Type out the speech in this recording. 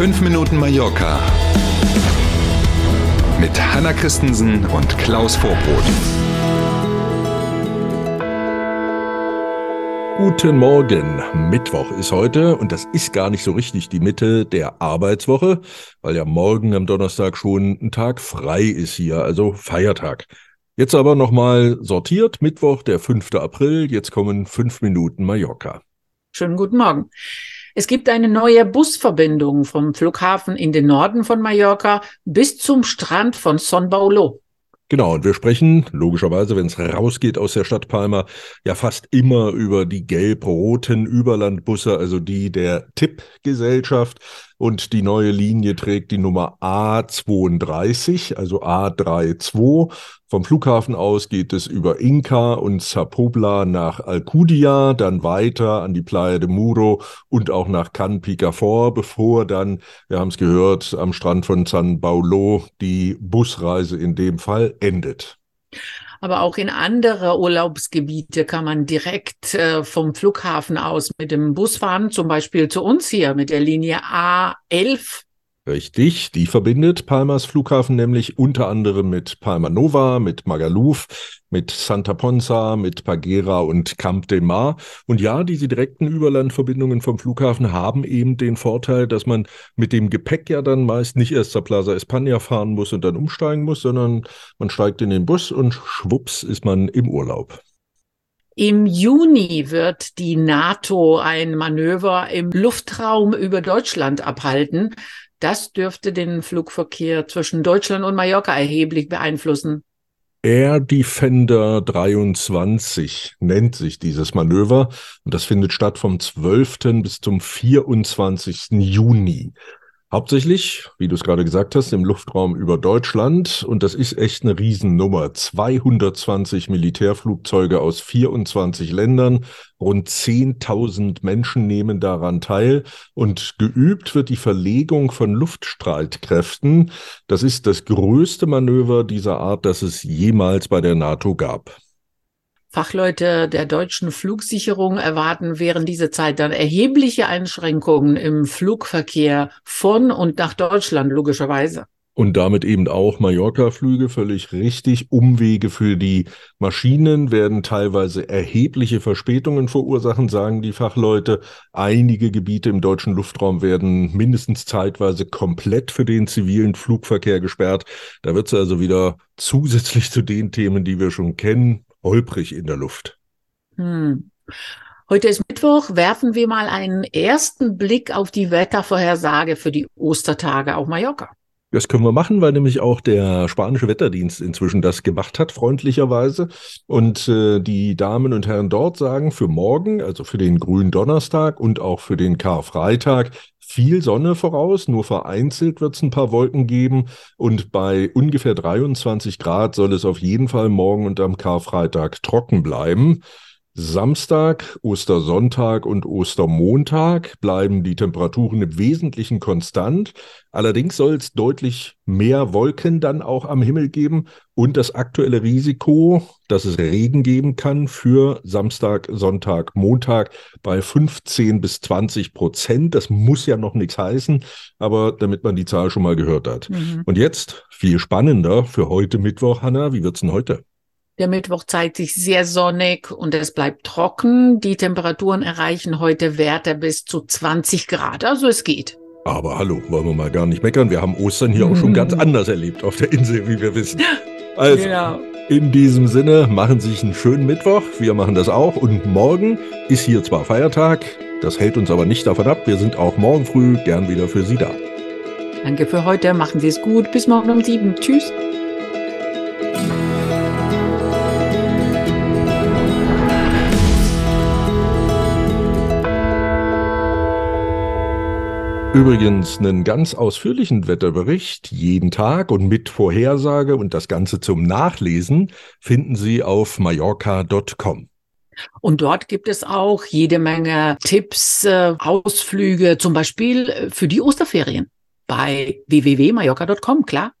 5 Minuten Mallorca mit Hanna Christensen und Klaus Vorbrot. Guten Morgen. Mittwoch ist heute und das ist gar nicht so richtig die Mitte der Arbeitswoche, weil ja morgen am Donnerstag schon ein Tag frei ist hier, also Feiertag. Jetzt aber nochmal sortiert, Mittwoch, der 5. April, jetzt kommen 5 Minuten Mallorca. Schönen guten Morgen. Es gibt eine neue Busverbindung vom Flughafen in den Norden von Mallorca bis zum Strand von Son Paulo. Genau, und wir sprechen logischerweise, wenn es rausgeht aus der Stadt Palma, ja fast immer über die gelb-roten Überlandbusse, also die der Tipp-Gesellschaft. Und die neue Linie trägt die Nummer A32, also A32. Vom Flughafen aus geht es über Inca und Zapobla nach Alcudia, dann weiter an die Playa de Muro und auch nach Can Picafor, bevor dann, wir haben es gehört, am Strand von San Paulo die Busreise in dem Fall endet. Aber auch in andere Urlaubsgebiete kann man direkt äh, vom Flughafen aus mit dem Bus fahren, zum Beispiel zu uns hier mit der Linie A11 Richtig, die verbindet Palmas Flughafen nämlich unter anderem mit Palma Nova, mit Magaluf, mit Santa Ponza, mit Pagera und Camp de Mar. Und ja, diese direkten Überlandverbindungen vom Flughafen haben eben den Vorteil, dass man mit dem Gepäck ja dann meist nicht erst zur Plaza España fahren muss und dann umsteigen muss, sondern man steigt in den Bus und schwupps ist man im Urlaub. Im Juni wird die NATO ein Manöver im Luftraum über Deutschland abhalten. Das dürfte den Flugverkehr zwischen Deutschland und Mallorca erheblich beeinflussen. Air Defender 23 nennt sich dieses Manöver und das findet statt vom 12. bis zum 24. Juni. Hauptsächlich, wie du es gerade gesagt hast, im Luftraum über Deutschland. Und das ist echt eine Riesennummer. 220 Militärflugzeuge aus 24 Ländern. Rund 10.000 Menschen nehmen daran teil. Und geübt wird die Verlegung von Luftstreitkräften. Das ist das größte Manöver dieser Art, das es jemals bei der NATO gab. Fachleute der deutschen Flugsicherung erwarten während dieser Zeit dann erhebliche Einschränkungen im Flugverkehr von und nach Deutschland, logischerweise. Und damit eben auch Mallorca-Flüge, völlig richtig. Umwege für die Maschinen werden teilweise erhebliche Verspätungen verursachen, sagen die Fachleute. Einige Gebiete im deutschen Luftraum werden mindestens zeitweise komplett für den zivilen Flugverkehr gesperrt. Da wird es also wieder zusätzlich zu den Themen, die wir schon kennen, holprig in der Luft. Hm. Heute ist Mittwoch. Werfen wir mal einen ersten Blick auf die Wettervorhersage für die Ostertage auf Mallorca. Das können wir machen, weil nämlich auch der spanische Wetterdienst inzwischen das gemacht hat, freundlicherweise. Und äh, die Damen und Herren dort sagen, für morgen, also für den grünen Donnerstag und auch für den Karfreitag, viel Sonne voraus, nur vereinzelt wird es ein paar Wolken geben und bei ungefähr 23 Grad soll es auf jeden Fall morgen und am Karfreitag trocken bleiben. Samstag, Ostersonntag und Ostermontag bleiben die Temperaturen im Wesentlichen konstant. Allerdings soll es deutlich mehr Wolken dann auch am Himmel geben und das aktuelle Risiko, dass es Regen geben kann für Samstag, Sonntag, Montag bei 15 bis 20 Prozent. Das muss ja noch nichts heißen, aber damit man die Zahl schon mal gehört hat. Mhm. Und jetzt viel spannender für heute Mittwoch, Hanna. Wie wird's denn heute? Der Mittwoch zeigt sich sehr sonnig und es bleibt trocken. Die Temperaturen erreichen heute Werte bis zu 20 Grad. Also es geht. Aber hallo, wollen wir mal gar nicht meckern. Wir haben Ostern hier auch schon ganz anders erlebt auf der Insel, wie wir wissen. Also, genau. in diesem Sinne, machen Sie sich einen schönen Mittwoch. Wir machen das auch. Und morgen ist hier zwar Feiertag, das hält uns aber nicht davon ab. Wir sind auch morgen früh gern wieder für Sie da. Danke für heute. Machen Sie es gut. Bis morgen um sieben. Tschüss. Übrigens einen ganz ausführlichen Wetterbericht jeden Tag und mit Vorhersage und das Ganze zum Nachlesen finden Sie auf mallorca.com. Und dort gibt es auch jede Menge Tipps, äh, Ausflüge, zum Beispiel äh, für die Osterferien bei www.mallorca.com, klar.